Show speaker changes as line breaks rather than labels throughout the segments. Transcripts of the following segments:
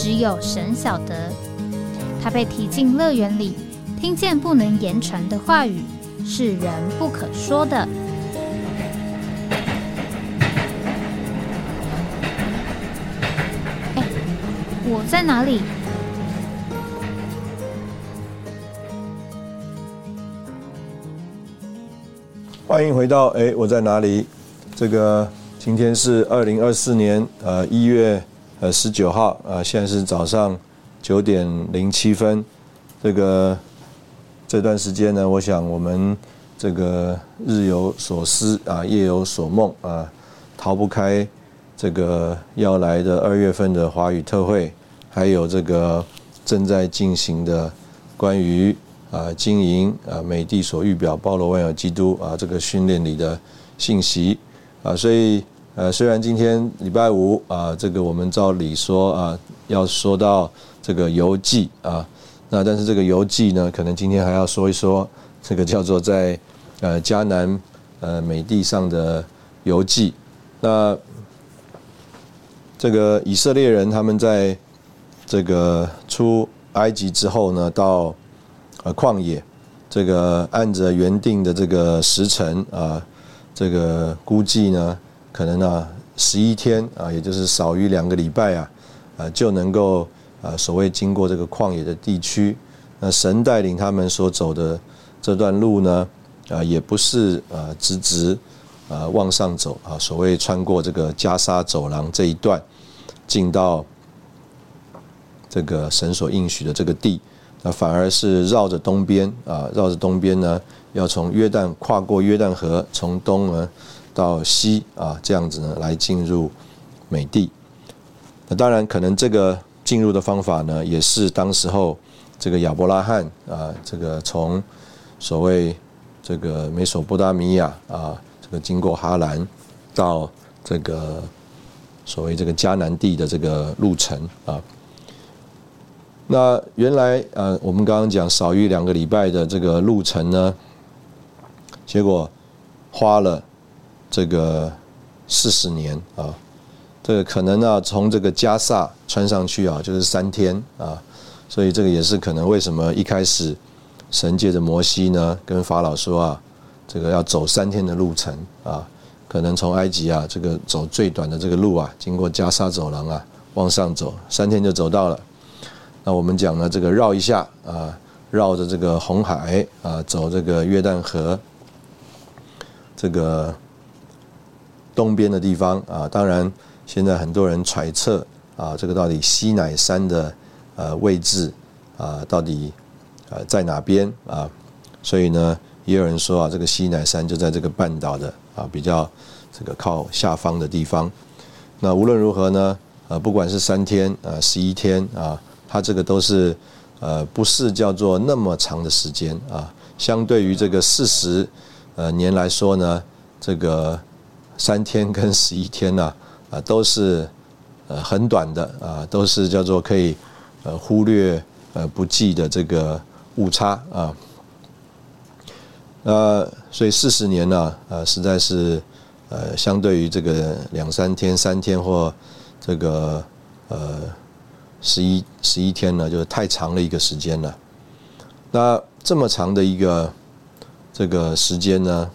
只有神晓得，他被提进乐园里，听见不能言传的话语，是人不可说的。哎，我在哪里？
欢迎回到哎，我在哪里？这个今天是二零二四年呃一月。呃，十九号啊，现在是早上九点零七分。这个这段时间呢，我想我们这个日有所思啊，夜有所梦啊，逃不开这个要来的二月份的华语特会，还有这个正在进行的关于啊经营啊美帝所预表包罗万有基督啊这个训练里的信息啊，所以。呃，虽然今天礼拜五啊，这个我们照理说啊，要说到这个游记啊，那但是这个游记呢，可能今天还要说一说这个叫做在呃迦南呃美地上的游记。那这个以色列人他们在这个出埃及之后呢，到呃旷野，这个按着原定的这个时辰啊，这个估计呢。可能呢，十一天啊，也就是少于两个礼拜啊，啊就能够啊，所谓经过这个旷野的地区。那神带领他们所走的这段路呢，啊，也不是啊直直啊往上走啊，所谓穿过这个袈裟走廊这一段，进到这个神所应许的这个地，那反而是绕着东边啊，绕着东边呢，要从约旦跨过约旦河，从东呢。到西啊，这样子呢来进入美地。那当然，可能这个进入的方法呢，也是当时候这个亚伯拉罕啊，这个从所谓这个美索不达米亚啊，这个经过哈兰到这个所谓这个迦南地的这个路程啊。那原来呃，我们刚刚讲少于两个礼拜的这个路程呢，结果花了。这个四十年啊，这个可能呢，从这个加萨穿上去啊，就是三天啊，所以这个也是可能为什么一开始神借着摩西呢，跟法老说啊，这个要走三天的路程啊，可能从埃及啊，这个走最短的这个路啊，经过加沙走廊啊，往上走三天就走到了。那我们讲呢，这个绕一下啊，绕着这个红海啊，走这个约旦河，这个。东边的地方啊，当然现在很多人揣测啊，这个到底西乃山的呃位置啊，到底呃在哪边啊？所以呢，也有人说啊，这个西乃山就在这个半岛的啊比较这个靠下方的地方。那无论如何呢，呃，不管是三天啊、十一天啊，它这个都是呃不是叫做那么长的时间啊。相对于这个四十呃年来说呢，这个。三天跟十一天呢，啊，都是呃很短的啊，都是叫做可以呃忽略呃不计的这个误差啊。呃，所以四十年呢，呃，实在是呃相对于这个两三天、三天或这个呃十一十一天呢，就是太长的一个时间了。那这么长的一个这个时间呢？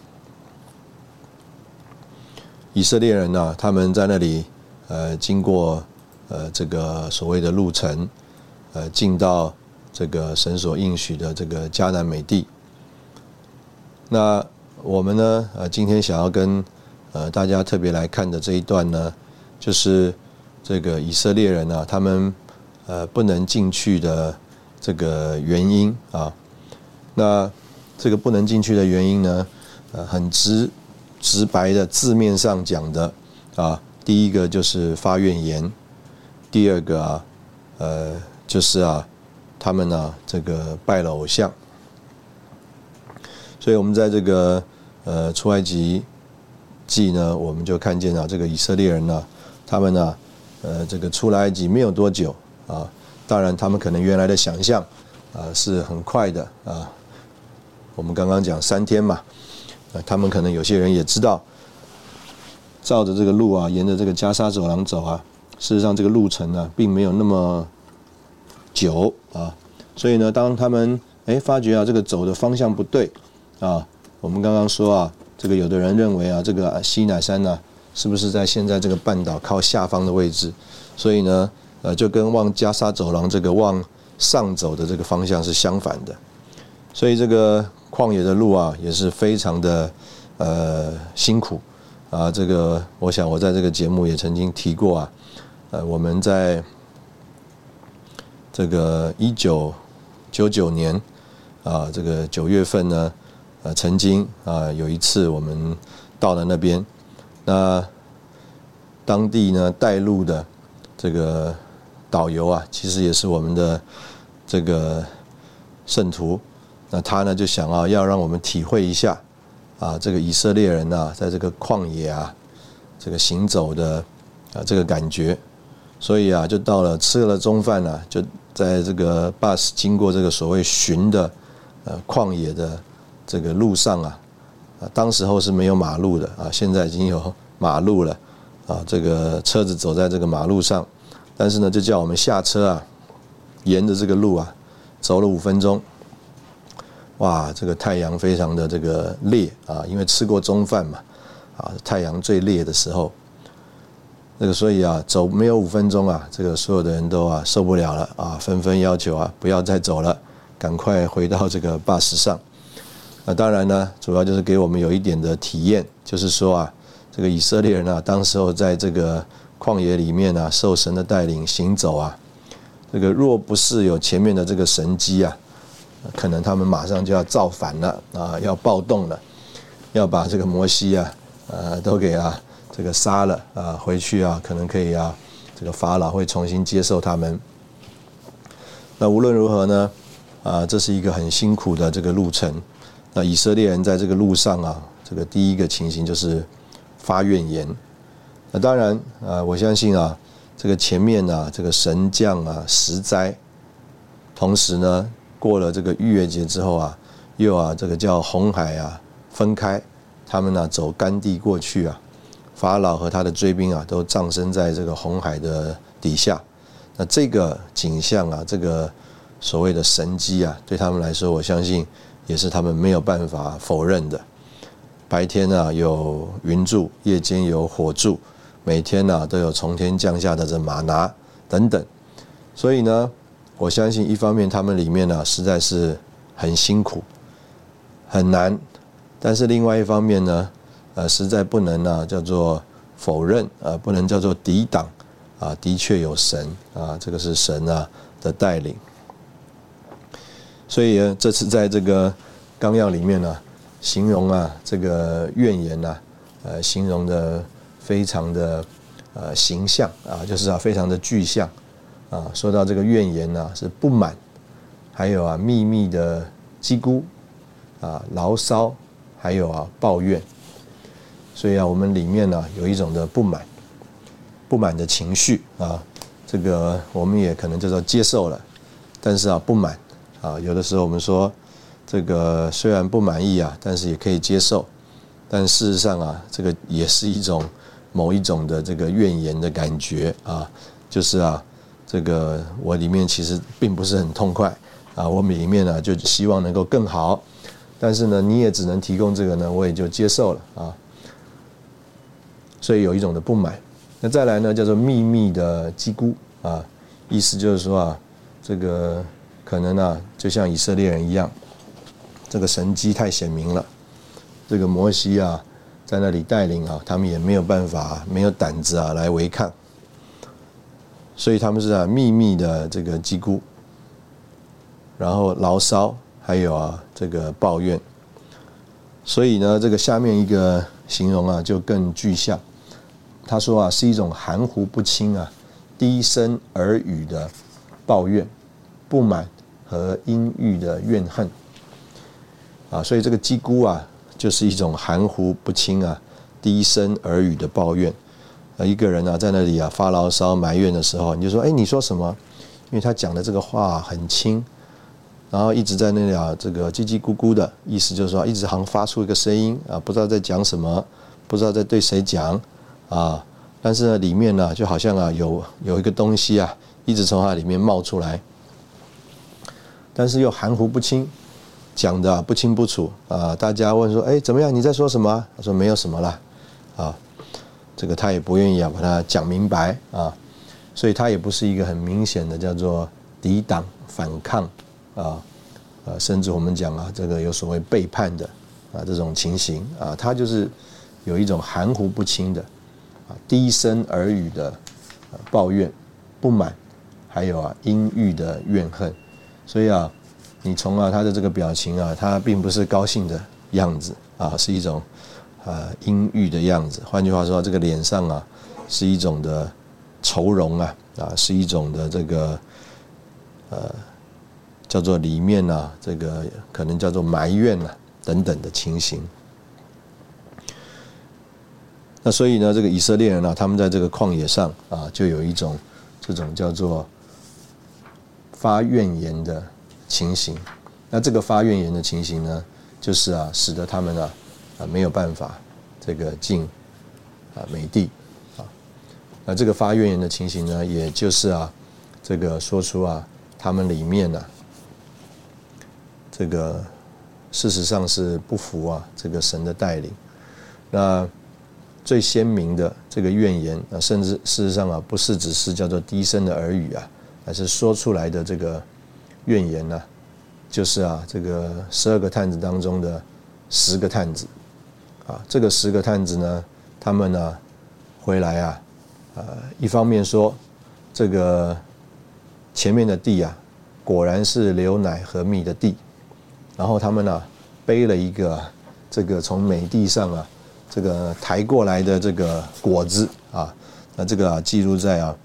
以色列人呢，他们在那里，呃，经过呃这个所谓的路程，呃，进到这个神所应许的这个迦南美地。那我们呢，呃，今天想要跟呃大家特别来看的这一段呢，就是这个以色列人呢，他们呃不能进去的这个原因啊。那这个不能进去的原因呢，呃，很直。直白的字面上讲的啊，第一个就是发怨言，第二个啊，呃，就是啊，他们呢这个拜了偶像。所以，我们在这个呃出埃及记呢，我们就看见了这个以色列人呢，他们呢，呃，这个出来埃及没有多久啊，当然他们可能原来的想象啊是很快的啊，我们刚刚讲三天嘛，他们可能有些人也知道，照着这个路啊，沿着这个加沙走廊走啊，事实上这个路程呢，并没有那么久啊，所以呢，当他们哎发觉啊，这个走的方向不对。啊，我们刚刚说啊，这个有的人认为啊，这个西乃山呢，是不是在现在这个半岛靠下方的位置？所以呢，呃，就跟往加沙走廊这个往上走的这个方向是相反的。所以这个旷野的路啊，也是非常的呃辛苦啊。这个我想我在这个节目也曾经提过啊，呃，我们在这个一九九九年啊，这个九月份呢。呃，曾经啊，有一次我们到了那边，那当地呢带路的这个导游啊，其实也是我们的这个圣徒。那他呢就想啊，要让我们体会一下啊，这个以色列人呐，在这个旷野啊，这个行走的啊这个感觉。所以啊，就到了吃了中饭呢，就在这个 bus 经过这个所谓寻的呃旷野的。这个路上啊，啊，当时候是没有马路的啊，现在已经有马路了啊。这个车子走在这个马路上，但是呢，就叫我们下车啊，沿着这个路啊，走了五分钟。哇，这个太阳非常的这个烈啊，因为吃过中饭嘛，啊，太阳最烈的时候，那个所以啊，走没有五分钟啊，这个所有的人都啊受不了了啊，纷纷要求啊不要再走了，赶快回到这个巴士上。那当然呢，主要就是给我们有一点的体验，就是说啊，这个以色列人啊，当时候在这个旷野里面啊，受神的带领行走啊，这个若不是有前面的这个神机啊，可能他们马上就要造反了啊，要暴动了，要把这个摩西啊，呃，都给啊这个杀了啊，回去啊，可能可以啊，这个法老会重新接受他们。那无论如何呢，啊，这是一个很辛苦的这个路程。那以色列人在这个路上啊，这个第一个情形就是发怨言。那当然啊，我相信啊，这个前面啊，这个神将啊，十灾，同时呢，过了这个逾越节之后啊，又啊，这个叫红海啊分开，他们呢走干地过去啊，法老和他的追兵啊都葬身在这个红海的底下。那这个景象啊，这个所谓的神机啊，对他们来说，我相信。也是他们没有办法否认的。白天呢有云柱，夜间有火柱，每天呢都有从天降下的这马拿等等。所以呢，我相信一方面他们里面呢实在是很辛苦、很难，但是另外一方面呢，呃，实在不能呢叫做否认，呃，不能叫做抵挡，啊，的确有神啊，这个是神啊的带领。所以，这次在这个纲要里面呢，形容啊这个怨言呐，呃，形容的非常的呃形象啊，就是啊非常的具象啊。说到这个怨言呢，是不满，还有啊秘密的叽咕啊牢骚，还有啊抱怨。所以啊，我们里面呢有一种的不满，不满的情绪啊，这个我们也可能叫做接受了，但是啊不满。啊，有的时候我们说，这个虽然不满意啊，但是也可以接受。但事实上啊，这个也是一种某一种的这个怨言的感觉啊，就是啊，这个我里面其实并不是很痛快啊，我里面呢就希望能够更好，但是呢，你也只能提供这个呢，我也就接受了啊。所以有一种的不满。那再来呢，叫做秘密的叽咕啊，意思就是说啊，这个。可能呢，就像以色列人一样，这个神迹太显明了，这个摩西啊，在那里带领啊，他们也没有办法，没有胆子啊来违抗，所以他们是啊秘密的这个击鼓，然后牢骚，还有啊这个抱怨，所以呢，这个下面一个形容啊就更具象，他说啊是一种含糊不清啊、低声耳语的抱怨、不满和阴郁的怨恨。啊，所以这个叽咕啊，就是一种含糊不清啊、低声耳语的抱怨。啊，一个人啊在那里啊发牢骚埋怨的时候，你就说：“哎，你说什么？”因为他讲的这个话很轻，然后一直在那里啊这个叽叽咕咕的意思就是说，一直好像发出一个声音啊，不知道在讲什么，不知道在对谁讲啊。但是呢，里面呢就好像啊有有一个东西啊，一直从它里面冒出来，但是又含糊不清。讲的不清不楚啊！大家问说：“哎，怎么样？你在说什么？”他说：“没有什么了。”啊，这个他也不愿意啊，把它讲明白啊，所以他也不是一个很明显的叫做抵挡、反抗啊，呃，甚至我们讲啊，这个有所谓背叛的啊这种情形啊，他就是有一种含糊不清的啊低声耳语的抱怨、不满，还有啊阴郁的怨恨，所以啊。你从啊他的这个表情啊，他并不是高兴的样子啊，是一种啊阴郁的样子。换句话说，这个脸上啊是一种的愁容啊啊，是一种的这个呃叫做里面啊这个可能叫做埋怨啊等等的情形。那所以呢，这个以色列人呢，他们在这个旷野上啊，就有一种这种叫做发怨言的。情形，那这个发怨言的情形呢，就是啊，使得他们啊啊没有办法这个进啊美地啊，那这个发怨言的情形呢，也就是啊这个说出啊他们里面呢这个事实上是不服啊这个神的带领，那最鲜明的这个怨言啊，甚至事实上啊不是只是叫做低声的耳语啊，而是说出来的这个。怨言呢，就是啊，这个十二个探子当中的十个探子，啊，这个十个探子呢，他们呢回来啊，呃，一方面说这个前面的地啊，果然是牛奶和蜜的地，然后他们呢背了一个这个从美地上啊这个抬过来的这个果子啊，那这个啊记录在啊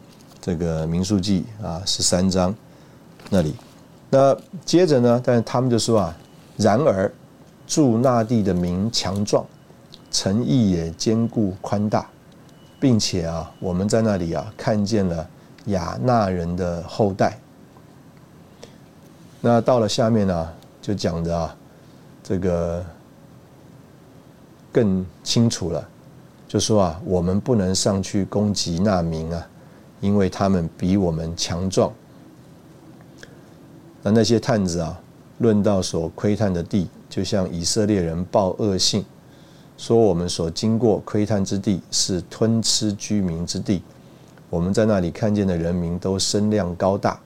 这个民数记啊十三章那里。那接着呢？但是他们就说啊，然而住那地的民强壮，诚意也坚固宽大，并且啊，我们在那里啊看见了亚纳人的后代。那到了下面呢，就讲的啊，这个更清楚了，就说啊，我们不能上去攻击那民啊，因为他们比我们强壮。那那些探子啊，论到所窥探的地，就像以色列人报恶信，说我们所经过窥探之地是吞吃居民之地。我们在那里看见的人民都身量高大。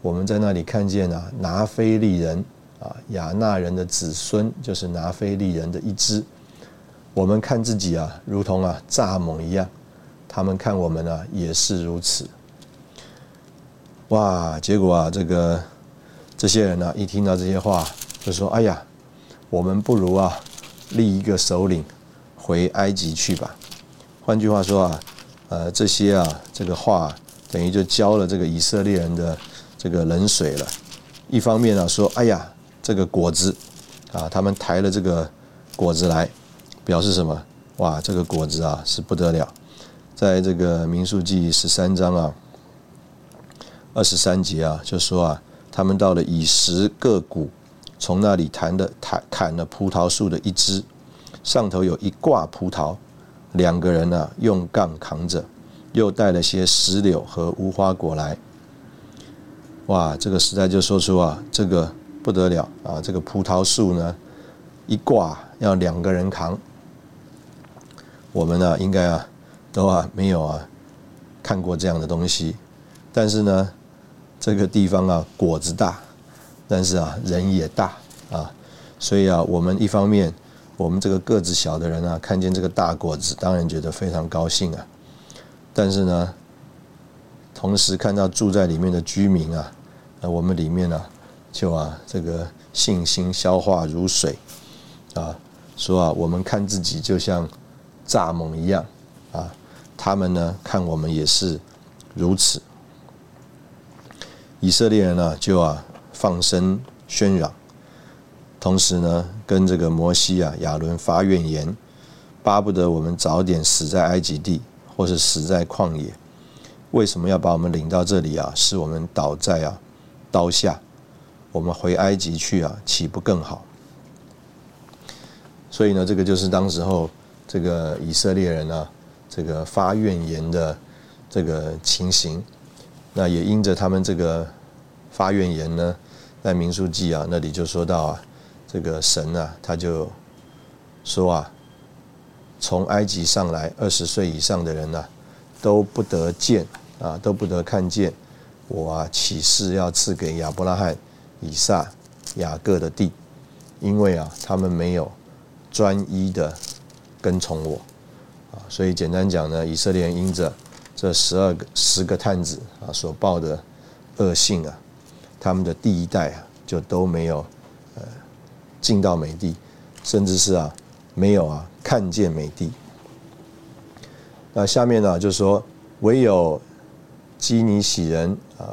我们在那里看见啊，拿非利人啊，亚纳人的子孙就是拿非利人的一支。我们看自己啊，如同啊蚱蜢一样，他们看我们啊，也是如此。哇，结果啊，这个。这些人呢，一听到这些话，就说：“哎呀，我们不如啊，立一个首领回埃及去吧。”换句话说啊，呃，这些啊，这个话等于就浇了这个以色列人的这个冷水了。一方面呢，说：“哎呀，这个果子啊，他们抬了这个果子来，表示什么？哇，这个果子啊是不得了。”在这个民数记十三章啊，二十三节啊，就说啊。他们到了以十个谷，从那里弹的砍砍了葡萄树的一枝，上头有一挂葡萄，两个人呢用杠扛着，又带了些石榴和无花果来。哇，这个时代就说出啊，这个不得了啊！这个葡萄树呢，一挂要两个人扛。我们呢，应该啊，都啊没有啊看过这样的东西，但是呢。这个地方啊，果子大，但是啊，人也大啊，所以啊，我们一方面，我们这个个子小的人啊，看见这个大果子，当然觉得非常高兴啊。但是呢，同时看到住在里面的居民啊，那我们里面呢，就啊，这个信心消化如水啊，说啊，我们看自己就像蚱蜢一样啊，他们呢，看我们也是如此。以色列人呢就啊放声喧嚷，同时呢跟这个摩西啊亚伦发怨言，巴不得我们早点死在埃及地，或是死在旷野。为什么要把我们领到这里啊？使我们倒在啊刀下，我们回埃及去啊，岂不更好？所以呢，这个就是当时候这个以色列人啊，这个发怨言的这个情形。那也因着他们这个发怨言呢，在民数记啊那里就说到啊，这个神啊他就说啊，从埃及上来二十岁以上的人呢，都不得见。啊，都不得看见我啊！启示要赐给亚伯拉罕、以撒、雅各的地，因为啊，他们没有专一的跟从我啊。所以简单讲呢，以色列人因着这十二个十个探子啊所报的恶性啊，他们的第一代啊就都没有呃进到美地，甚至是啊没有啊看见美地。那下面呢就说唯有。基尼喜人啊，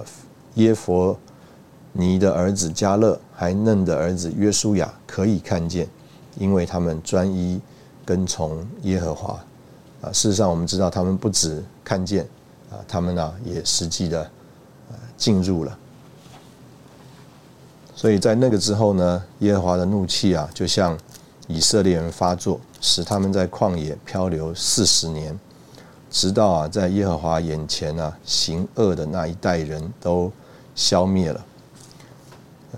耶佛尼的儿子加勒，还嫩的儿子约书亚可以看见，因为他们专一跟从耶和华啊。事实上，我们知道他们不止看见啊，他们呢也实际的进入了。所以在那个之后呢，耶和华的怒气啊，就向以色列人发作，使他们在旷野漂流四十年。直到啊，在耶和华眼前啊，行恶的那一代人都消灭了。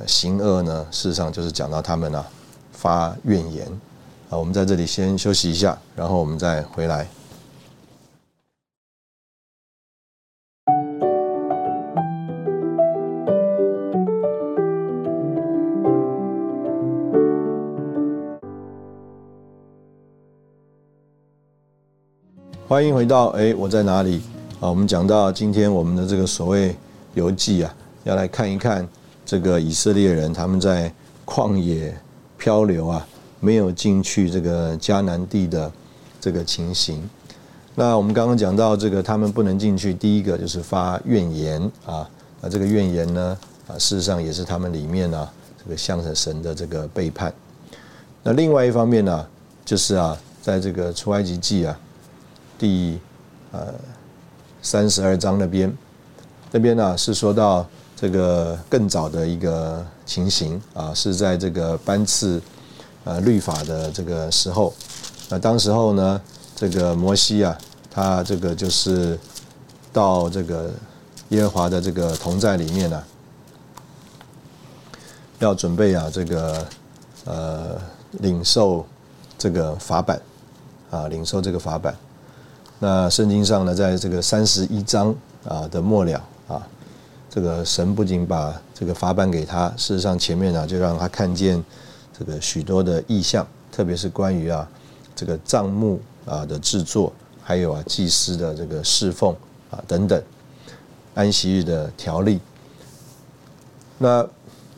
行恶呢，事实上就是讲到他们啊发怨言。啊，我们在这里先休息一下，然后我们再回来。欢迎回到哎，我在哪里？啊，我们讲到今天我们的这个所谓游记啊，要来看一看这个以色列人他们在旷野漂流啊，没有进去这个迦南地的这个情形。那我们刚刚讲到这个他们不能进去，第一个就是发怨言啊，那这个怨言呢啊，事实上也是他们里面呢这个向着神的这个背叛。那另外一方面呢，就是啊，在这个出埃及记啊。第呃三十二章那边，那边呢是说到这个更早的一个情形啊，是在这个班次呃律法的这个时候，那当时候呢，这个摩西啊，他这个就是到这个耶和华的这个同在里面呢，要准备啊这个呃领受这个法版啊，领受这个法版。那圣经上呢，在这个三十一章啊的末了啊，这个神不仅把这个法版给他，事实上前面呢就让他看见这个许多的意象，特别是关于啊这个帐幕啊的制作，还有啊祭司的这个侍奉啊等等，安息日的条例。那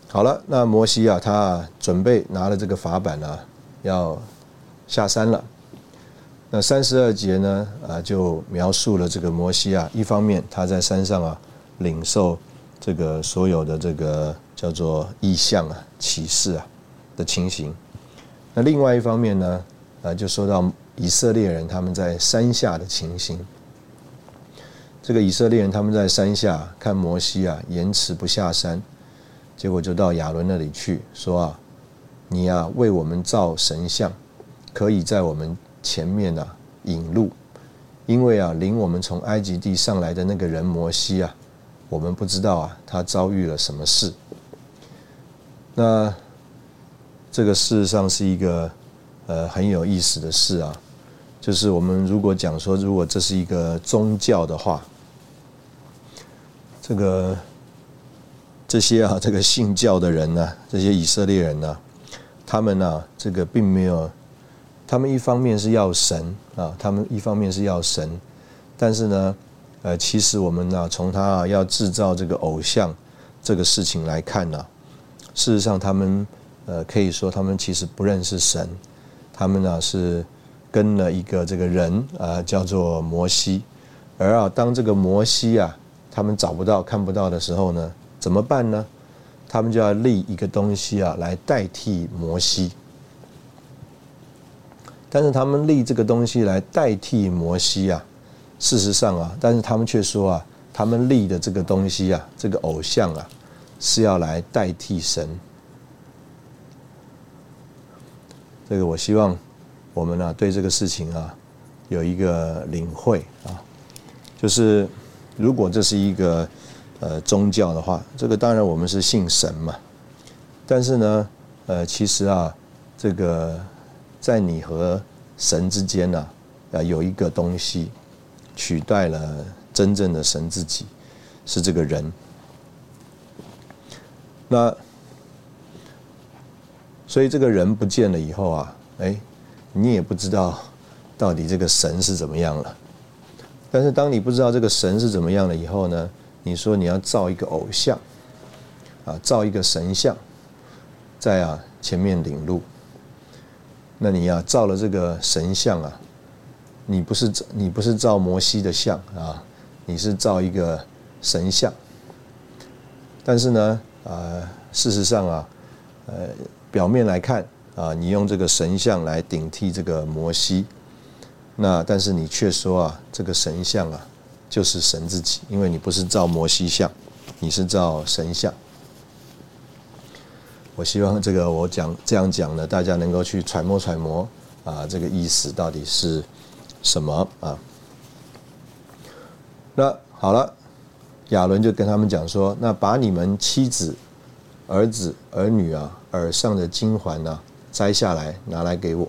好了，那摩西啊，他准备拿了这个法版呢，要下山了。那三十二节呢？啊，就描述了这个摩西啊，一方面他在山上啊领受这个所有的这个叫做意象啊、启示啊的情形。那另外一方面呢，啊，就说到以色列人他们在山下的情形。这个以色列人他们在山下看摩西啊，延迟不下山，结果就到亚伦那里去说啊，你啊为我们造神像，可以在我们。前面啊引路，因为啊领我们从埃及地上来的那个人摩西啊，我们不知道啊他遭遇了什么事。那这个事实上是一个呃很有意思的事啊，就是我们如果讲说，如果这是一个宗教的话，这个这些啊这个信教的人呢，这些以色列人呢，他们呢这个并没有。他们一方面是要神啊，他们一方面是要神，但是呢，呃，其实我们呢，从他啊要制造这个偶像这个事情来看呢，事实上他们呃可以说他们其实不认识神，他们呢是跟了一个这个人啊叫做摩西，而啊当这个摩西啊他们找不到看不到的时候呢，怎么办呢？他们就要立一个东西啊，来代替摩西。但是他们立这个东西来代替摩西啊，事实上啊，但是他们却说啊，他们立的这个东西啊，这个偶像啊，是要来代替神。这个我希望我们呢，对这个事情啊，有一个领会啊，就是如果这是一个呃宗教的话，这个当然我们是信神嘛，但是呢，呃，其实啊，这个。在你和神之间呢，啊，有一个东西取代了真正的神自己，是这个人。那所以这个人不见了以后啊，哎，你也不知道到底这个神是怎么样了。但是当你不知道这个神是怎么样了以后呢，你说你要造一个偶像，啊，造一个神像，在啊前面领路。那你啊，造了这个神像啊，你不是你不是造摩西的像啊，你是造一个神像。但是呢，呃，事实上啊，呃，表面来看啊，你用这个神像来顶替这个摩西，那但是你却说啊，这个神像啊，就是神自己，因为你不是造摩西像，你是造神像。我希望这个我讲这样讲呢，大家能够去揣摩揣摩啊，这个意思到底是什么啊？那好了，亚伦就跟他们讲说：“那把你们妻子、儿子、儿女啊耳上的金环呢摘下来，拿来给我。”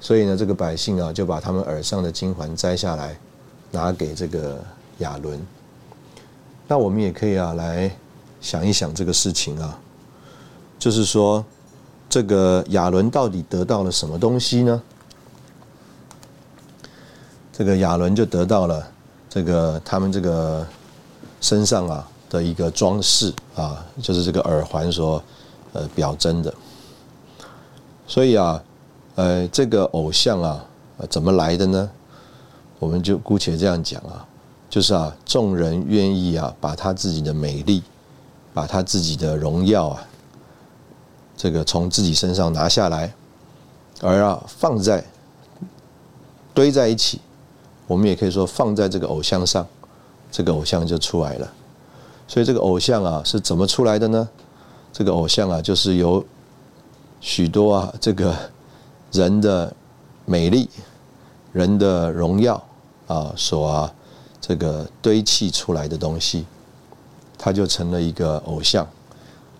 所以呢，这个百姓啊就把他们耳上的金环摘下来，拿给这个亚伦。那我们也可以啊来。想一想这个事情啊，就是说，这个亚伦到底得到了什么东西呢？这个亚伦就得到了这个他们这个身上啊的一个装饰啊，就是这个耳环所呃表征的。所以啊，呃，这个偶像啊，怎么来的呢？我们就姑且这样讲啊，就是啊，众人愿意啊，把他自己的美丽。把他自己的荣耀啊，这个从自己身上拿下来，而啊放在堆在一起，我们也可以说放在这个偶像上，这个偶像就出来了。所以这个偶像啊是怎么出来的呢？这个偶像啊就是由许多啊这个人的美丽、人的荣耀啊所啊这个堆砌出来的东西。它就成了一个偶像，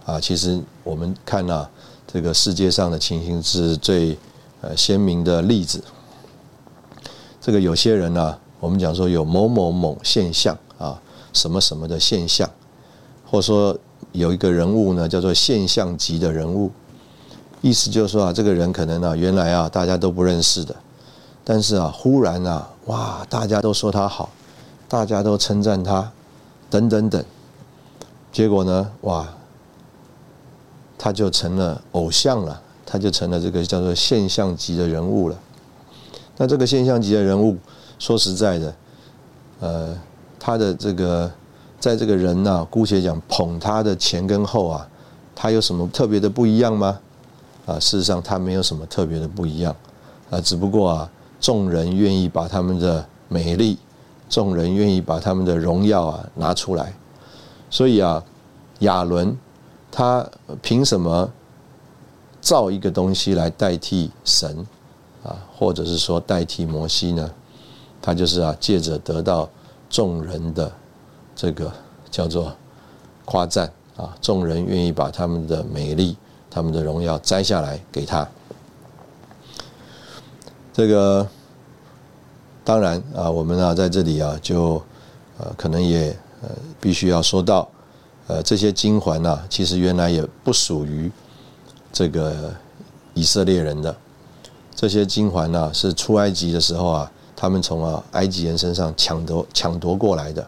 啊，其实我们看啊，这个世界上的情形是最呃鲜明的例子。这个有些人呢，我们讲说有某某某现象啊，什么什么的现象，或说有一个人物呢，叫做现象级的人物，意思就是说啊，这个人可能呢，原来啊大家都不认识的，但是啊，忽然啊，哇，大家都说他好，大家都称赞他，等等等。结果呢？哇，他就成了偶像了，他就成了这个叫做现象级的人物了。那这个现象级的人物，说实在的，呃，他的这个在这个人呐，姑且讲捧他的前跟后啊，他有什么特别的不一样吗？啊，事实上他没有什么特别的不一样啊，只不过啊，众人愿意把他们的美丽，众人愿意把他们的荣耀啊拿出来。所以啊，亚伦他凭什么造一个东西来代替神啊，或者是说代替摩西呢？他就是啊，借着得到众人的这个叫做夸赞啊，众人愿意把他们的美丽、他们的荣耀摘下来给他。这个当然啊，我们啊在这里啊，就呃可能也。呃，必须要说到，呃，这些金环呐，其实原来也不属于这个以色列人的。这些金环呐，是出埃及的时候啊，他们从啊埃及人身上抢夺抢夺过来的。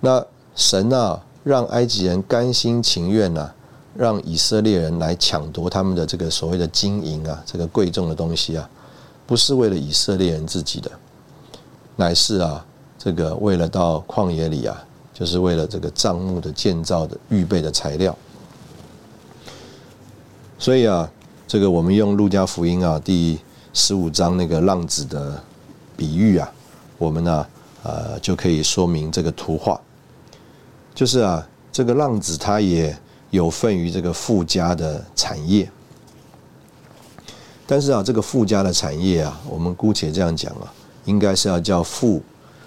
那神啊，让埃及人甘心情愿呐，让以色列人来抢夺他们的这个所谓的金银啊，这个贵重的东西啊，不是为了以色列人自己的，乃是啊。这个为了到旷野里啊，就是为了这个帐幕的建造的预备的材料。所以啊，这个我们用路加福音啊第十五章那个浪子的比喻啊，我们呢呃就可以说明这个图画，就是啊这个浪子他也有份于这个富家的产业，但是啊这个富家的产业啊，我们姑且这样讲啊，应该是要叫父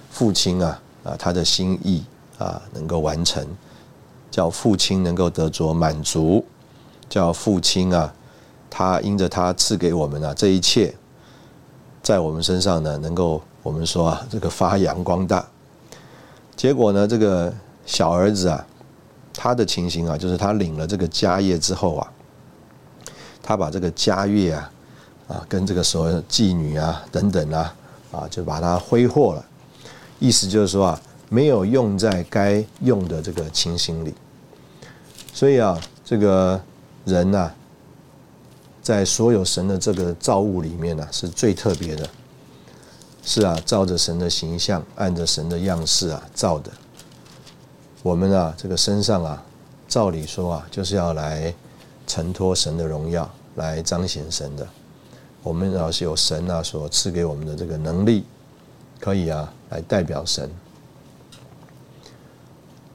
父亲啊啊他的心意。啊能够完成，叫父亲能够得着满足。叫父亲啊，他因着他赐给我们啊这一切，在我们身上呢，能够我们说啊，这个发扬光大。结果呢，这个小儿子啊，他的情形啊，就是他领了这个家业之后啊，他把这个家业啊，啊，跟这个所谓妓女啊等等啊，啊，就把它挥霍了。意思就是说啊，没有用在该用的这个情形里。所以啊，这个。人呐，在所有神的这个造物里面呢，是最特别的。是啊，照着神的形象，按着神的样式啊造的。我们啊，这个身上啊，照理说啊，就是要来承托神的荣耀，来彰显神的。我们要是有神啊所赐给我们的这个能力，可以啊来代表神。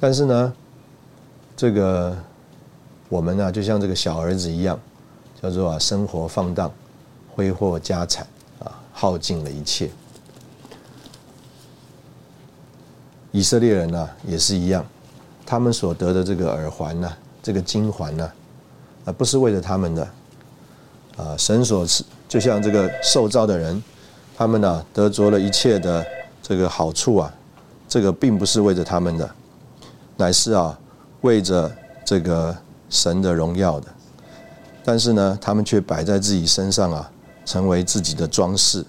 但是呢，这个。我们呢，就像这个小儿子一样，叫做啊，生活放荡，挥霍家产，啊，耗尽了一切。以色列人呢，也是一样，他们所得的这个耳环呢，这个金环呢，啊，不是为了他们的，啊，神所赐，就像这个受造的人，他们呢，得着了一切的这个好处啊，这个并不是为着他们的，乃是啊，为着这个。神的荣耀的，但是呢，他们却摆在自己身上啊，成为自己的装饰。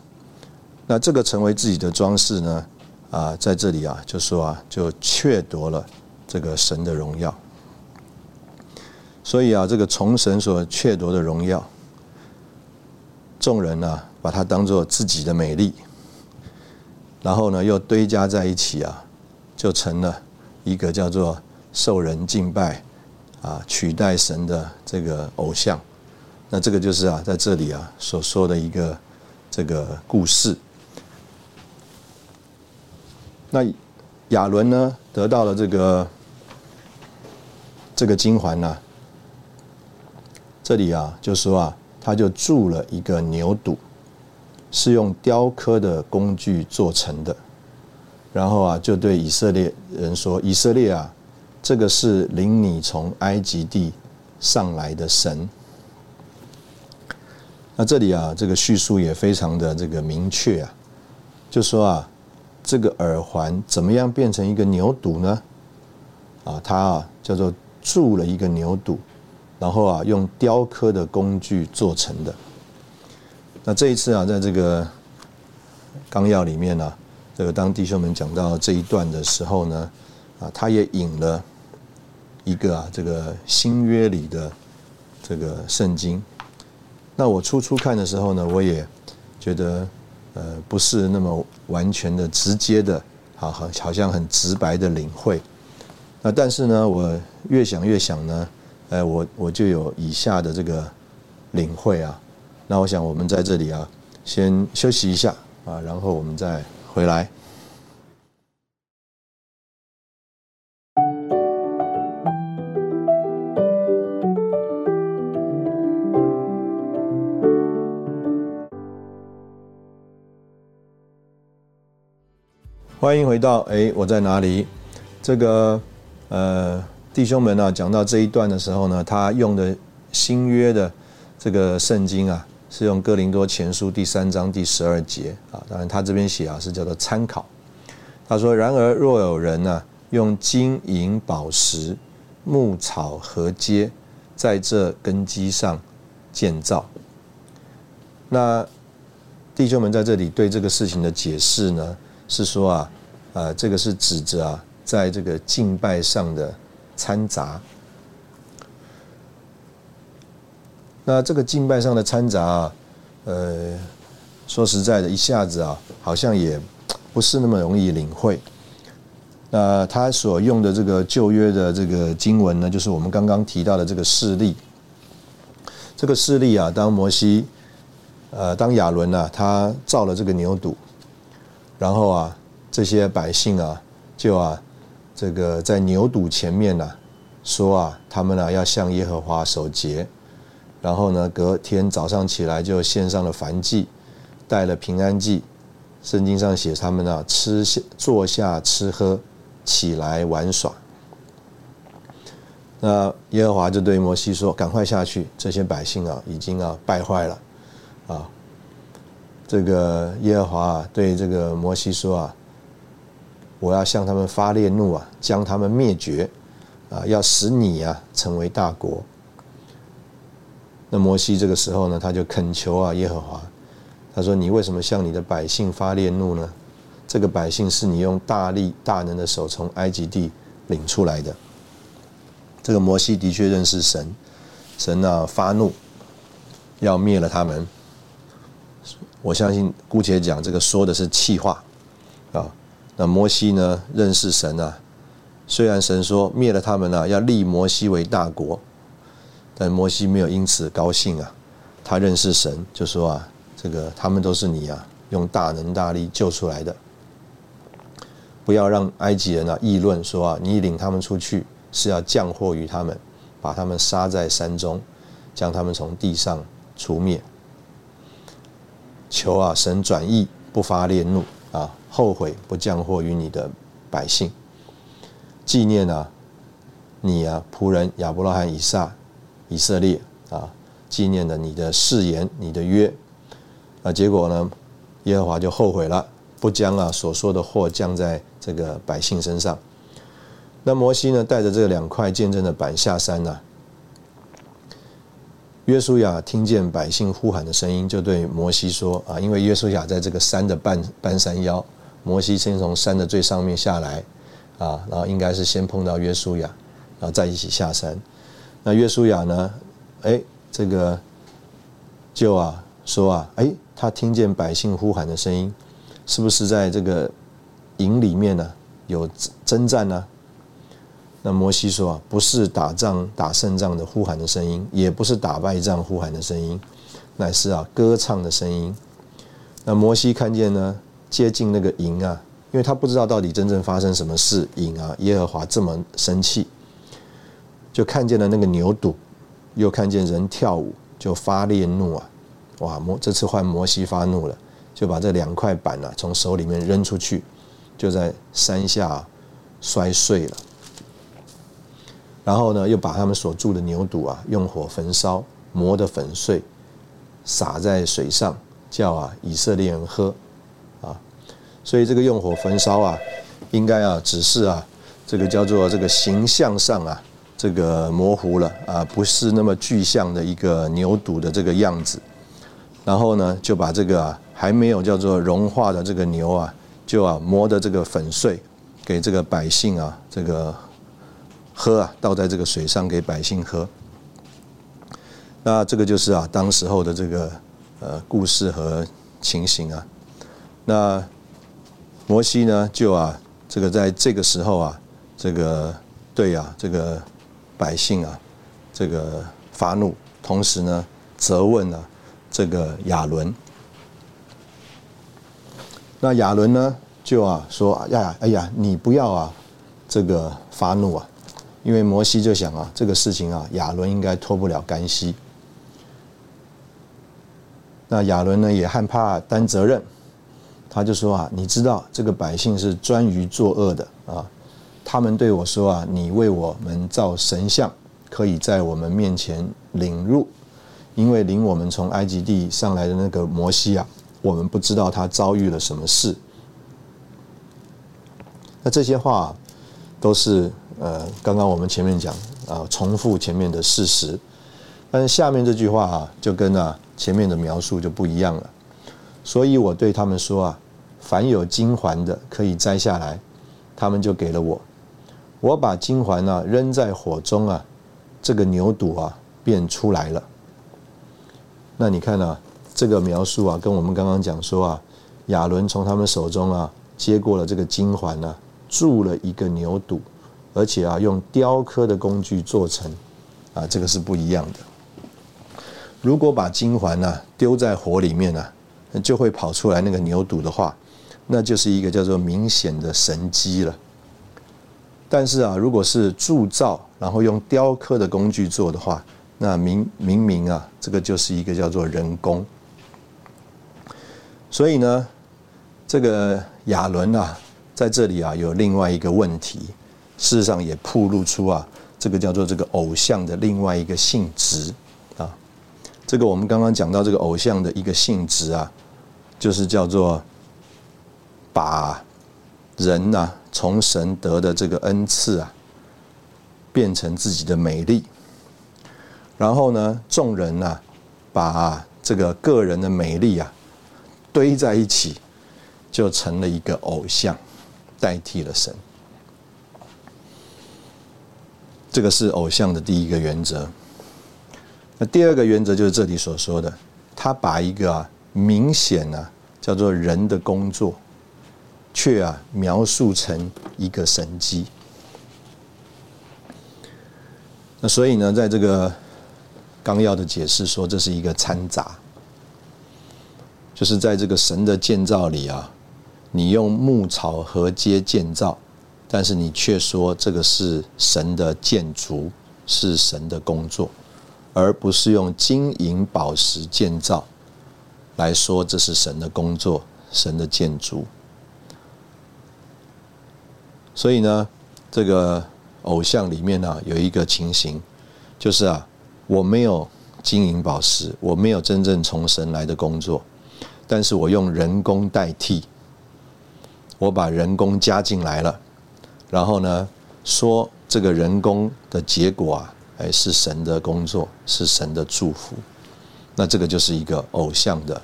那这个成为自己的装饰呢，啊，在这里啊，就说啊，就掠夺了这个神的荣耀。所以啊，这个从神所掠夺的荣耀，众人呢，把它当做自己的美丽，然后呢，又堆加在一起啊，就成了一个叫做受人敬拜。啊，取代神的这个偶像，那这个就是啊，在这里啊所说的一个这个故事。那亚伦呢，得到了这个这个金环呢，这里啊就说啊，他就铸了一个牛肚，是用雕刻的工具做成的，然后啊就对以色列人说：“以色列啊。”这个是领你从埃及地上来的神。那这里啊，这个叙述也非常的这个明确啊，就说啊，这个耳环怎么样变成一个牛肚呢？啊，它啊叫做铸了一个牛肚，然后啊用雕刻的工具做成的。那这一次啊，在这个纲要里面呢，这个当弟兄们讲到这一段的时候呢，啊，他也引了。一个啊，这个新约里的这个圣经，那我初初看的时候呢，我也觉得呃不是那么完全的直接的，好好好像很直白的领会。那但是呢，我越想越想呢，哎，我我就有以下的这个领会啊。那我想我们在这里啊，先休息一下啊，然后我们再回来。欢迎回到哎，我在哪里？这个呃，弟兄们啊，讲到这一段的时候呢，他用的新约的这个圣经啊，是用哥林多前书第三章第十二节啊。当然，他这边写啊是叫做参考。他说：“然而若有人呢，用金银宝石、木草和阶，在这根基上建造。”那弟兄们在这里对这个事情的解释呢？是说啊，呃，这个是指着啊，在这个敬拜上的掺杂。那这个敬拜上的掺杂啊，呃，说实在的，一下子啊，好像也不是那么容易领会。那他所用的这个旧约的这个经文呢，就是我们刚刚提到的这个事例。这个事例啊，当摩西，呃，当亚伦呢，他造了这个牛犊，然后啊，这些百姓啊，就啊，这个在牛犊前面呢，说啊，他们呢要向耶和华守节，然后呢，隔天早上起来就献上了燔祭，带了平安祭。圣经上写他们啊，吃下坐下吃喝。起来玩耍，那耶和华就对摩西说：“赶快下去，这些百姓啊，已经啊败坏了，啊，这个耶和华对这个摩西说啊，我要向他们发烈怒啊，将他们灭绝，啊，要使你啊成为大国。那摩西这个时候呢，他就恳求啊耶和华，他说：你为什么向你的百姓发烈怒呢？”这个百姓是你用大力大能的手从埃及地领出来的。这个摩西的确认识神，神啊发怒，要灭了他们。我相信姑且讲这个说的是气话啊。那摩西呢认识神啊，虽然神说灭了他们啊，要立摩西为大国，但摩西没有因此高兴啊。他认识神，就说啊，这个他们都是你啊用大能大力救出来的。不要让埃及人啊议论说啊，你领他们出去是要降祸于他们，把他们杀在山中，将他们从地上除灭。求啊，神转意，不发烈怒啊，后悔不降祸于你的百姓。纪念啊，你啊仆人亚伯拉罕、以撒、以色列啊，纪念了你的誓言、你的约。啊，结果呢，耶和华就后悔了，不将啊所说的祸降在。这个百姓身上，那摩西呢带着这两块见证的板下山呢。约书亚听见百姓呼喊的声音，就对摩西说：“啊，因为约书亚在这个山的半半山腰，摩西先从山的最上面下来，啊，然后应该是先碰到约书亚，然后再一起下山。那约书亚呢，哎，这个就啊说啊，哎，他听见百姓呼喊的声音，是不是在这个？”营里面呢有征战呢，那摩西说啊，不是打仗打胜仗的呼喊的声音，也不是打败仗呼喊的声音，乃是啊歌唱的声音。那摩西看见呢，接近那个营啊，因为他不知道到底真正发生什么事，营啊耶和华这么生气，就看见了那个牛犊，又看见人跳舞，就发烈怒啊，哇摩这次换摩西发怒了，就把这两块板啊从手里面扔出去。就在山下摔碎了，然后呢，又把他们所住的牛犊啊，用火焚烧，磨得粉碎，撒在水上，叫啊以色列人喝，啊，所以这个用火焚烧啊，应该啊只是啊这个叫做这个形象上啊这个模糊了啊，不是那么具象的一个牛犊的这个样子，然后呢，就把这个啊还没有叫做融化的这个牛啊。就啊磨的这个粉碎，给这个百姓啊这个喝啊倒在这个水上给百姓喝。那这个就是啊当时候的这个呃故事和情形啊。那摩西呢就啊这个在这个时候啊这个对啊这个百姓啊这个发怒，同时呢责问了这个亚伦。那亚伦呢，就啊说呀，哎呀，你不要啊，这个发怒啊，因为摩西就想啊，这个事情啊，亚伦应该脱不了干系。那亚伦呢也害怕担责任，他就说啊，你知道这个百姓是专于作恶的啊，他们对我说啊，你为我们造神像，可以在我们面前领入，因为领我们从埃及地上来的那个摩西啊。我们不知道他遭遇了什么事。那这些话都是呃，刚刚我们前面讲啊，重复前面的事实。但是下面这句话啊，就跟啊前面的描述就不一样了。所以我对他们说啊，凡有金环的可以摘下来，他们就给了我。我把金环呢扔在火中啊，这个牛肚啊便出来了。那你看呢？这个描述啊，跟我们刚刚讲说啊，亚伦从他们手中啊接过了这个金环呢，铸了一个牛肚，而且啊用雕刻的工具做成，啊这个是不一样的。如果把金环呢丢在火里面呢，就会跑出来那个牛肚的话，那就是一个叫做明显的神机了。但是啊，如果是铸造，然后用雕刻的工具做的话，那明明明啊，这个就是一个叫做人工。所以呢，这个亚伦啊，在这里啊有另外一个问题，事实上也暴露出啊，这个叫做这个偶像的另外一个性质啊。这个我们刚刚讲到这个偶像的一个性质啊，就是叫做把人呐从神得的这个恩赐啊，变成自己的美丽。然后呢，众人呢，把这个个人的美丽啊堆在一起，就成了一个偶像，代替了神。这个是偶像的第一个原则。那第二个原则就是这里所说的，他把一个明显啊叫做人的工作，却啊描述成一个神迹。那所以呢，在这个。纲要的解释说，这是一个掺杂，就是在这个神的建造里啊，你用木草和接建造，但是你却说这个是神的建筑，是神的工作，而不是用金银宝石建造来说这是神的工作，神的建筑。所以呢，这个偶像里面呢有一个情形，就是啊。我没有金银宝石，我没有真正从神来的工作，但是我用人工代替，我把人工加进来了，然后呢，说这个人工的结果啊，哎是神的工作，是神的祝福，那这个就是一个偶像的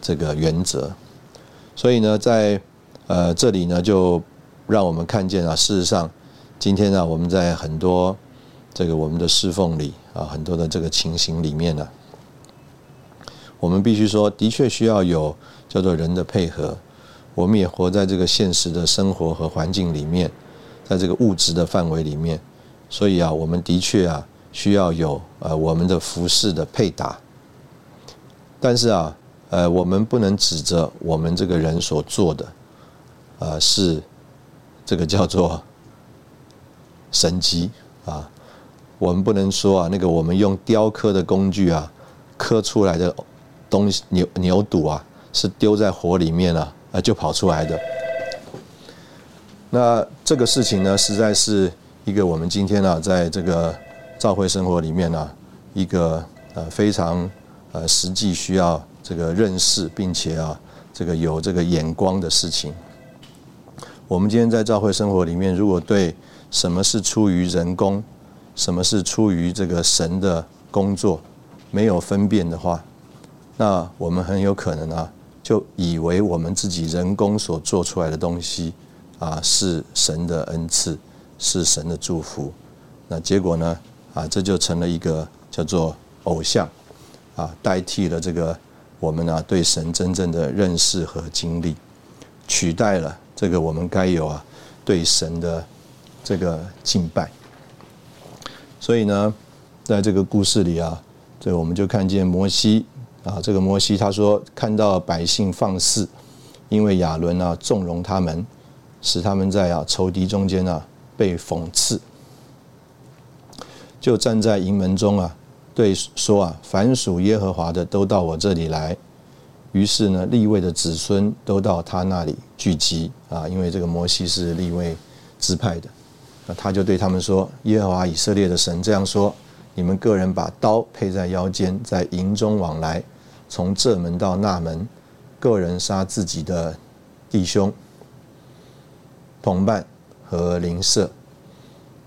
这个原则，所以呢，在呃这里呢，就让我们看见啊，事实上，今天呢，我们在很多。这个我们的侍奉里啊，很多的这个情形里面呢，我们必须说，的确需要有叫做人的配合。我们也活在这个现实的生活和环境里面，在这个物质的范围里面，所以啊，我们的确啊，需要有呃我们的服饰的配搭。但是啊，呃，我们不能指着我们这个人所做的，呃，是这个叫做神机啊。我们不能说啊，那个我们用雕刻的工具啊，刻出来的东西牛牛肚啊，是丢在火里面了啊就跑出来的。那这个事情呢，实在是一个我们今天啊，在这个教会生活里面呢，一个呃非常呃实际需要这个认识，并且啊这个有这个眼光的事情。我们今天在教会生活里面，如果对什么是出于人工，什么是出于这个神的工作，没有分辨的话，那我们很有可能啊，就以为我们自己人工所做出来的东西啊是神的恩赐，是神的祝福。那结果呢啊，这就成了一个叫做偶像啊，代替了这个我们啊对神真正的认识和经历，取代了这个我们该有啊对神的这个敬拜。所以呢，在这个故事里啊，这我们就看见摩西啊，这个摩西他说看到百姓放肆，因为亚伦啊纵容他们，使他们在啊仇敌中间啊被讽刺，就站在营门中啊对说啊，凡属耶和华的都到我这里来。于是呢，立位的子孙都到他那里聚集啊，因为这个摩西是立位支派的。那他就对他们说：“耶和华以色列的神这样说：你们个人把刀配在腰间，在营中往来，从这门到那门，个人杀自己的弟兄、同伴和邻舍。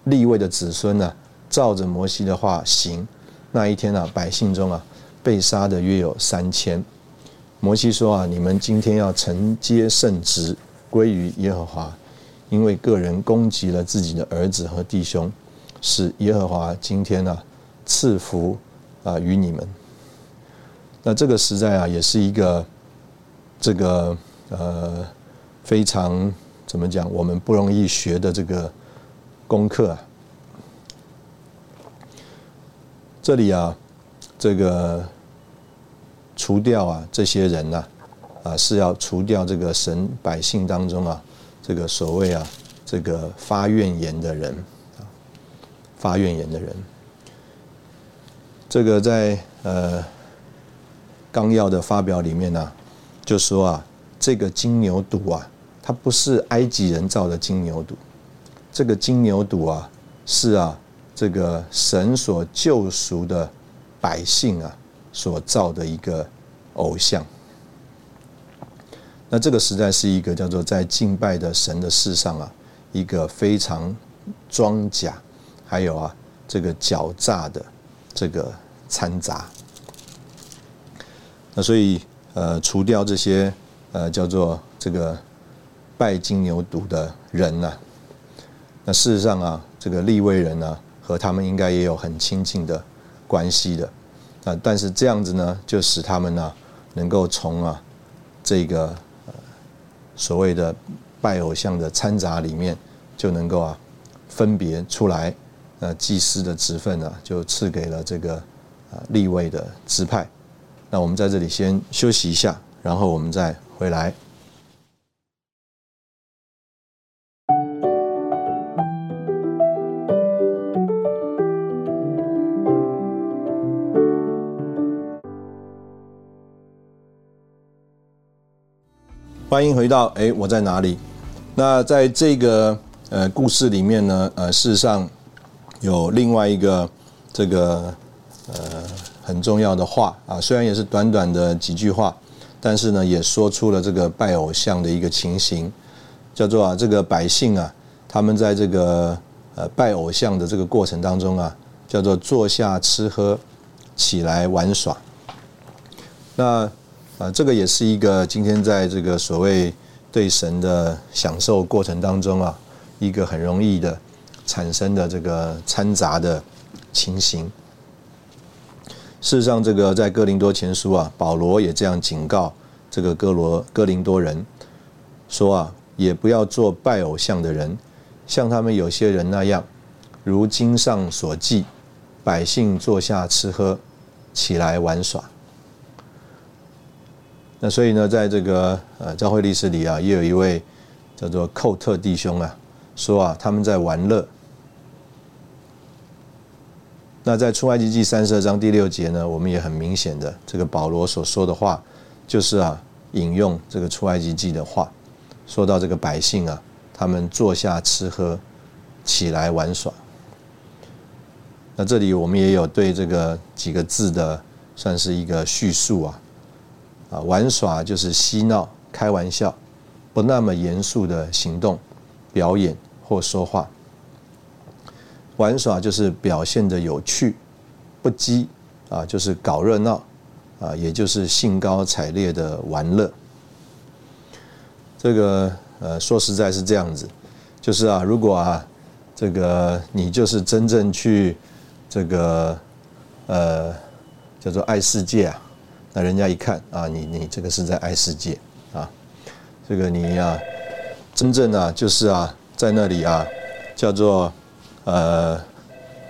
立位的子孙呢，照着摩西的话行。那一天啊，百姓中啊，被杀的约有三千。摩西说啊，你们今天要承接圣职，归于耶和华。”因为个人攻击了自己的儿子和弟兄，使耶和华今天呢赐福啊于你们。那这个实在啊也是一个这个呃非常怎么讲？我们不容易学的这个功课啊。这里啊，这个除掉啊这些人呢，啊是要除掉这个神百姓当中啊，这个所谓啊这个发怨言的人，发怨言的人。这个在呃纲要的发表里面呢，就说啊，这个金牛犊啊。它不是埃及人造的金牛犊，这个金牛犊啊，是啊，这个神所救赎的百姓啊所造的一个偶像。那这个实在是一个叫做在敬拜的神的事上啊，一个非常装假，还有啊这个狡诈的这个掺杂。那所以呃，除掉这些呃叫做这个。拜金牛犊的人呢？那事实上啊，这个立位人呢，和他们应该也有很亲近的关系的啊。但是这样子呢，就使他们呢，能够从啊这个所谓的拜偶像的掺杂里面，就能够啊分别出来。那祭司的职份呢，就赐给了这个啊立位的支派。那我们在这里先休息一下，然后我们再回来。欢迎回到哎，我在哪里？那在这个呃故事里面呢，呃，事实上有另外一个这个呃很重要的话啊，虽然也是短短的几句话，但是呢，也说出了这个拜偶像的一个情形，叫做啊，这个百姓啊，他们在这个呃拜偶像的这个过程当中啊，叫做坐下吃喝，起来玩耍，那。啊，这个也是一个今天在这个所谓对神的享受过程当中啊，一个很容易的产生的这个掺杂的情形。事实上，这个在哥林多前书啊，保罗也这样警告这个哥罗哥林多人说啊，也不要做拜偶像的人，像他们有些人那样，如经上所记，百姓坐下吃喝，起来玩耍。那所以呢，在这个呃教会历史里啊，也有一位叫做寇特弟兄啊，说啊他们在玩乐。那在出埃及记三十二章第六节呢，我们也很明显的，这个保罗所说的话，就是啊引用这个出埃及记的话，说到这个百姓啊，他们坐下吃喝，起来玩耍。那这里我们也有对这个几个字的算是一个叙述啊。玩耍就是嬉闹、开玩笑，不那么严肃的行动、表演或说话。玩耍就是表现的有趣、不羁啊，就是搞热闹啊，也就是兴高采烈的玩乐。这个呃，说实在是这样子，就是啊，如果啊，这个你就是真正去这个呃，叫做爱世界啊。那人家一看啊，你你这个是在爱世界啊，这个你啊，真正啊就是啊在那里啊，叫做呃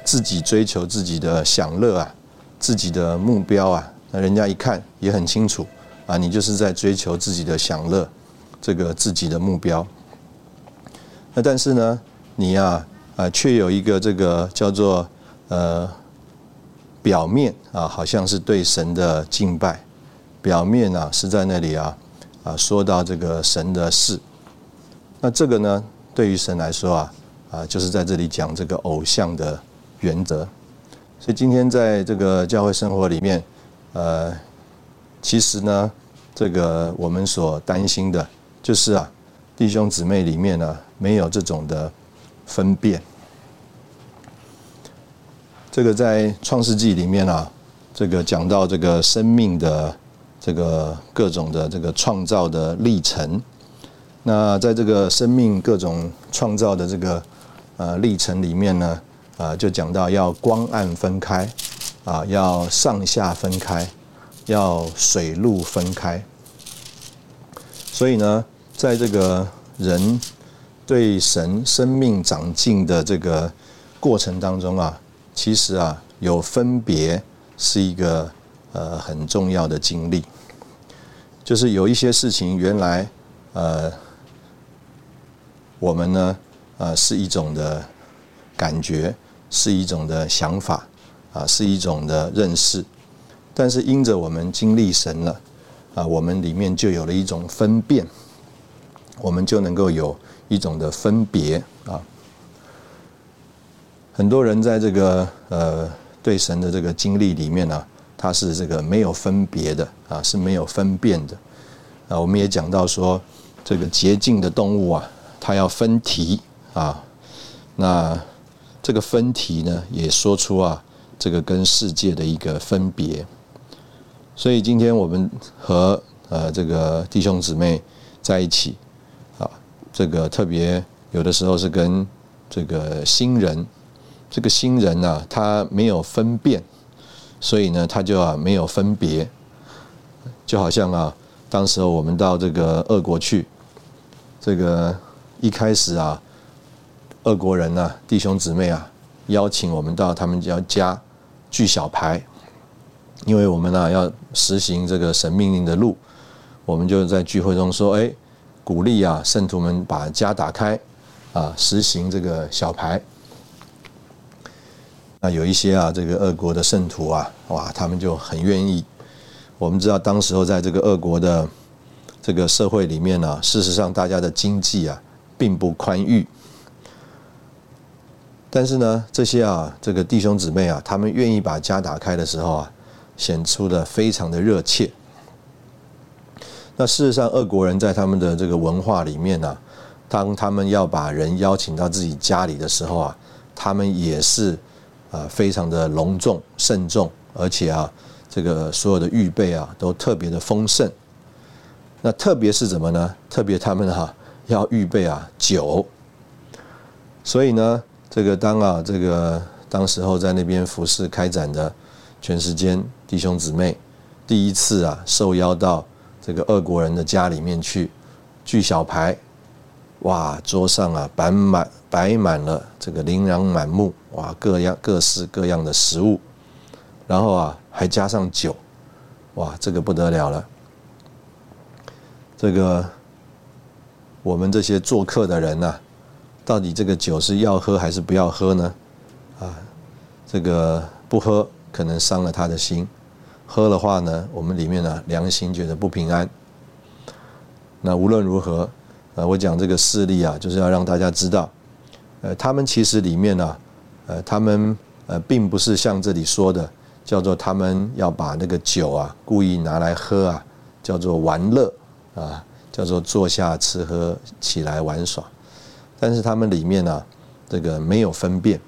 自己追求自己的享乐啊，自己的目标啊，那人家一看也很清楚啊，你就是在追求自己的享乐，这个自己的目标。那但是呢，你呀啊却有一个这个叫做呃。表面啊，好像是对神的敬拜；表面啊，是在那里啊啊说到这个神的事。那这个呢，对于神来说啊啊，就是在这里讲这个偶像的原则。所以今天在这个教会生活里面，呃，其实呢，这个我们所担心的，就是啊，弟兄姊妹里面呢，没有这种的分辨。这个在创世纪里面啊，这个讲到这个生命的这个各种的这个创造的历程。那在这个生命各种创造的这个呃历程里面呢，啊，就讲到要光暗分开，啊，要上下分开，要水陆分开。所以呢，在这个人对神生命长进的这个过程当中啊，其实啊，有分别是一个呃很重要的经历。就是有一些事情原来呃，我们呢呃是一种的感觉，是一种的想法啊，是一种的认识，但是因着我们经历神了啊，我们里面就有了一种分辨，我们就能够有。一种的分别啊，很多人在这个呃对神的这个经历里面呢，他是这个没有分别的啊，是没有分辨的啊。我们也讲到说，这个洁净的动物啊，它要分蹄啊，那这个分蹄呢，也说出啊，这个跟世界的一个分别。所以今天我们和呃这个弟兄姊妹在一起啊。这个特别有的时候是跟这个新人，这个新人呢，他没有分辨，所以呢，他就啊没有分别，就好像啊，当时我们到这个俄国去，这个一开始啊，俄国人呢，弟兄姊妹啊，邀请我们到他们家家聚小牌，因为我们呢要实行这个神命令的路，我们就在聚会中说，哎。鼓励啊，圣徒们把家打开，啊，实行这个小牌。那有一些啊，这个俄国的圣徒啊，哇，他们就很愿意。我们知道，当时候在这个俄国的这个社会里面呢，事实上大家的经济啊，并不宽裕。但是呢，这些啊，这个弟兄姊妹啊，他们愿意把家打开的时候啊，显出的非常的热切。那事实上，俄国人在他们的这个文化里面呢，当他们要把人邀请到自己家里的时候啊，他们也是啊非常的隆重慎重，而且啊这个所有的预备啊都特别的丰盛。那特别是什么呢？特别他们哈要预备啊酒。所以呢，这个当啊这个当时候在那边服侍开展的全世间弟兄姊妹第一次啊受邀到。这个俄国人的家里面去聚小牌，哇，桌上啊摆满摆满了这个琳琅满目，哇，各样各式各样的食物，然后啊还加上酒，哇，这个不得了了。这个我们这些做客的人呐，到底这个酒是要喝还是不要喝呢？啊，这个不喝可能伤了他的心。喝的话呢，我们里面呢良心觉得不平安。那无论如何，呃，我讲这个事例啊，就是要让大家知道，呃，他们其实里面呢，呃，他们呃，并不是像这里说的，叫做他们要把那个酒啊故意拿来喝啊，叫做玩乐啊，叫做坐下吃喝起来玩耍，但是他们里面呢，这个没有分辨。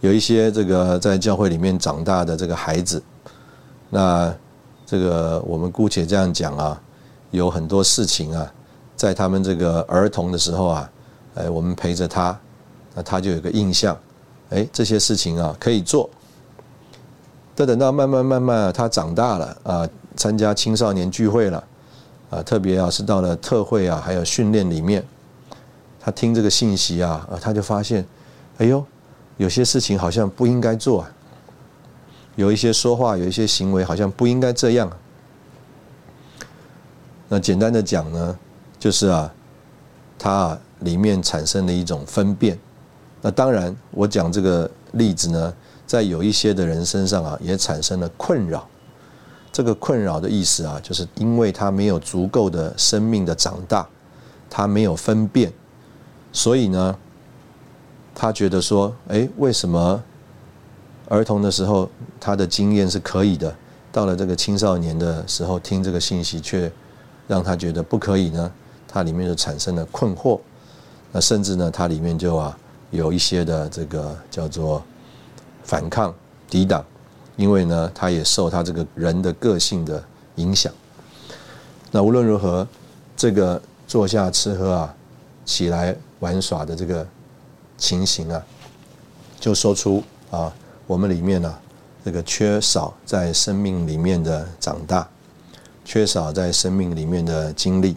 有一些这个在教会里面长大的这个孩子，那这个我们姑且这样讲啊，有很多事情啊，在他们这个儿童的时候啊，哎，我们陪着他，那他就有个印象，哎，这些事情啊可以做。但等到慢慢慢慢他长大了啊，参加青少年聚会了啊，特别啊是到了特会啊，还有训练里面，他听这个信息啊，他就发现，哎呦。有些事情好像不应该做啊，有一些说话，有一些行为好像不应该这样。那简单的讲呢，就是啊，它里面产生了一种分辨。那当然，我讲这个例子呢，在有一些的人身上啊，也产生了困扰。这个困扰的意思啊，就是因为他没有足够的生命的长大，他没有分辨，所以呢。他觉得说：“哎，为什么儿童的时候他的经验是可以的，到了这个青少年的时候听这个信息却让他觉得不可以呢？他里面就产生了困惑，那甚至呢，他里面就啊有一些的这个叫做反抗、抵挡，因为呢，他也受他这个人的个性的影响。那无论如何，这个坐下吃喝啊，起来玩耍的这个。”情形啊，就说出啊，我们里面呢，这个缺少在生命里面的长大，缺少在生命里面的经历。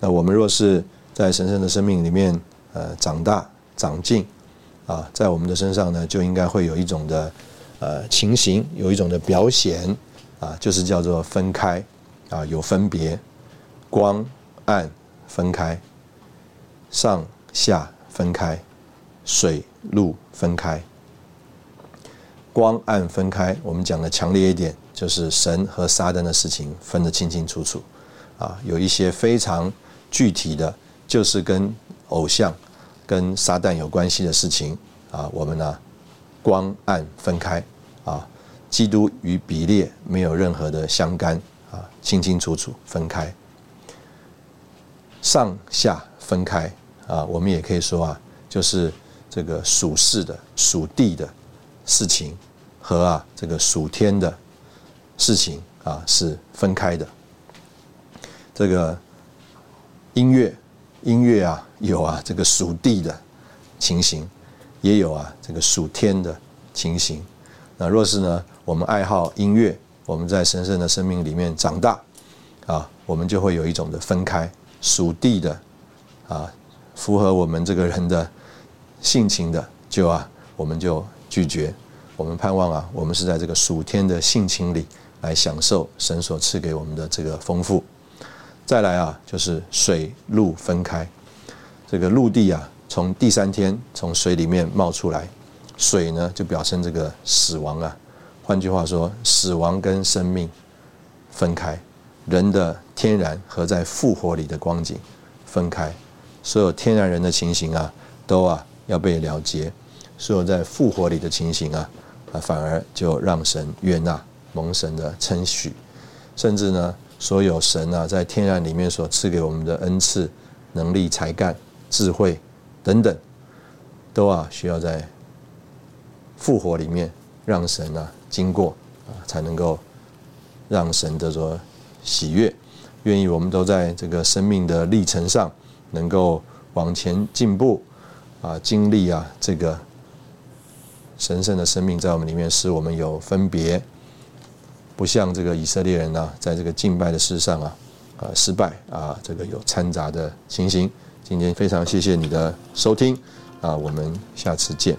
那我们若是在神圣的生命里面呃长大长进啊，在我们的身上呢就应该会有一种的呃情形，有一种的表现啊，就是叫做分开啊，有分别，光暗分开，上下分开，水陆分开。光暗分开，我们讲的强烈一点，就是神和撒旦的事情分得清清楚楚，啊，有一些非常具体的，就是跟偶像、跟撒旦有关系的事情，啊，我们呢光暗分开，啊，基督与比列没有任何的相干，啊，清清楚楚分开，上下分开，啊，我们也可以说啊，就是这个属世的、属地的。事情和啊这个属天的事情啊是分开的。这个音乐音乐啊有啊这个属地的情形，也有啊这个属天的情形。那若是呢我们爱好音乐，我们在神圣的生命里面长大啊，我们就会有一种的分开属地的啊符合我们这个人的性情的，就啊我们就。拒绝，我们盼望啊，我们是在这个属天的性情里来享受神所赐给我们的这个丰富。再来啊，就是水陆分开，这个陆地啊，从第三天从水里面冒出来，水呢就表示这个死亡啊。换句话说，死亡跟生命分开，人的天然和在复活里的光景分开，所有天然人的情形啊，都啊要被了结。所有在复活里的情形啊，啊，反而就让神悦纳蒙神的称许，甚至呢，所有神啊在天然里面所赐给我们的恩赐、能力、才干、智慧等等，都啊需要在复活里面让神啊经过啊，才能够让神得着喜悦，愿意我们都在这个生命的历程上能够往前进步啊，经历啊这个。神圣的生命在我们里面，使我们有分别，不像这个以色列人啊在这个敬拜的事上啊失败啊这个有掺杂的情形。今天非常谢谢你的收听啊我们下次见。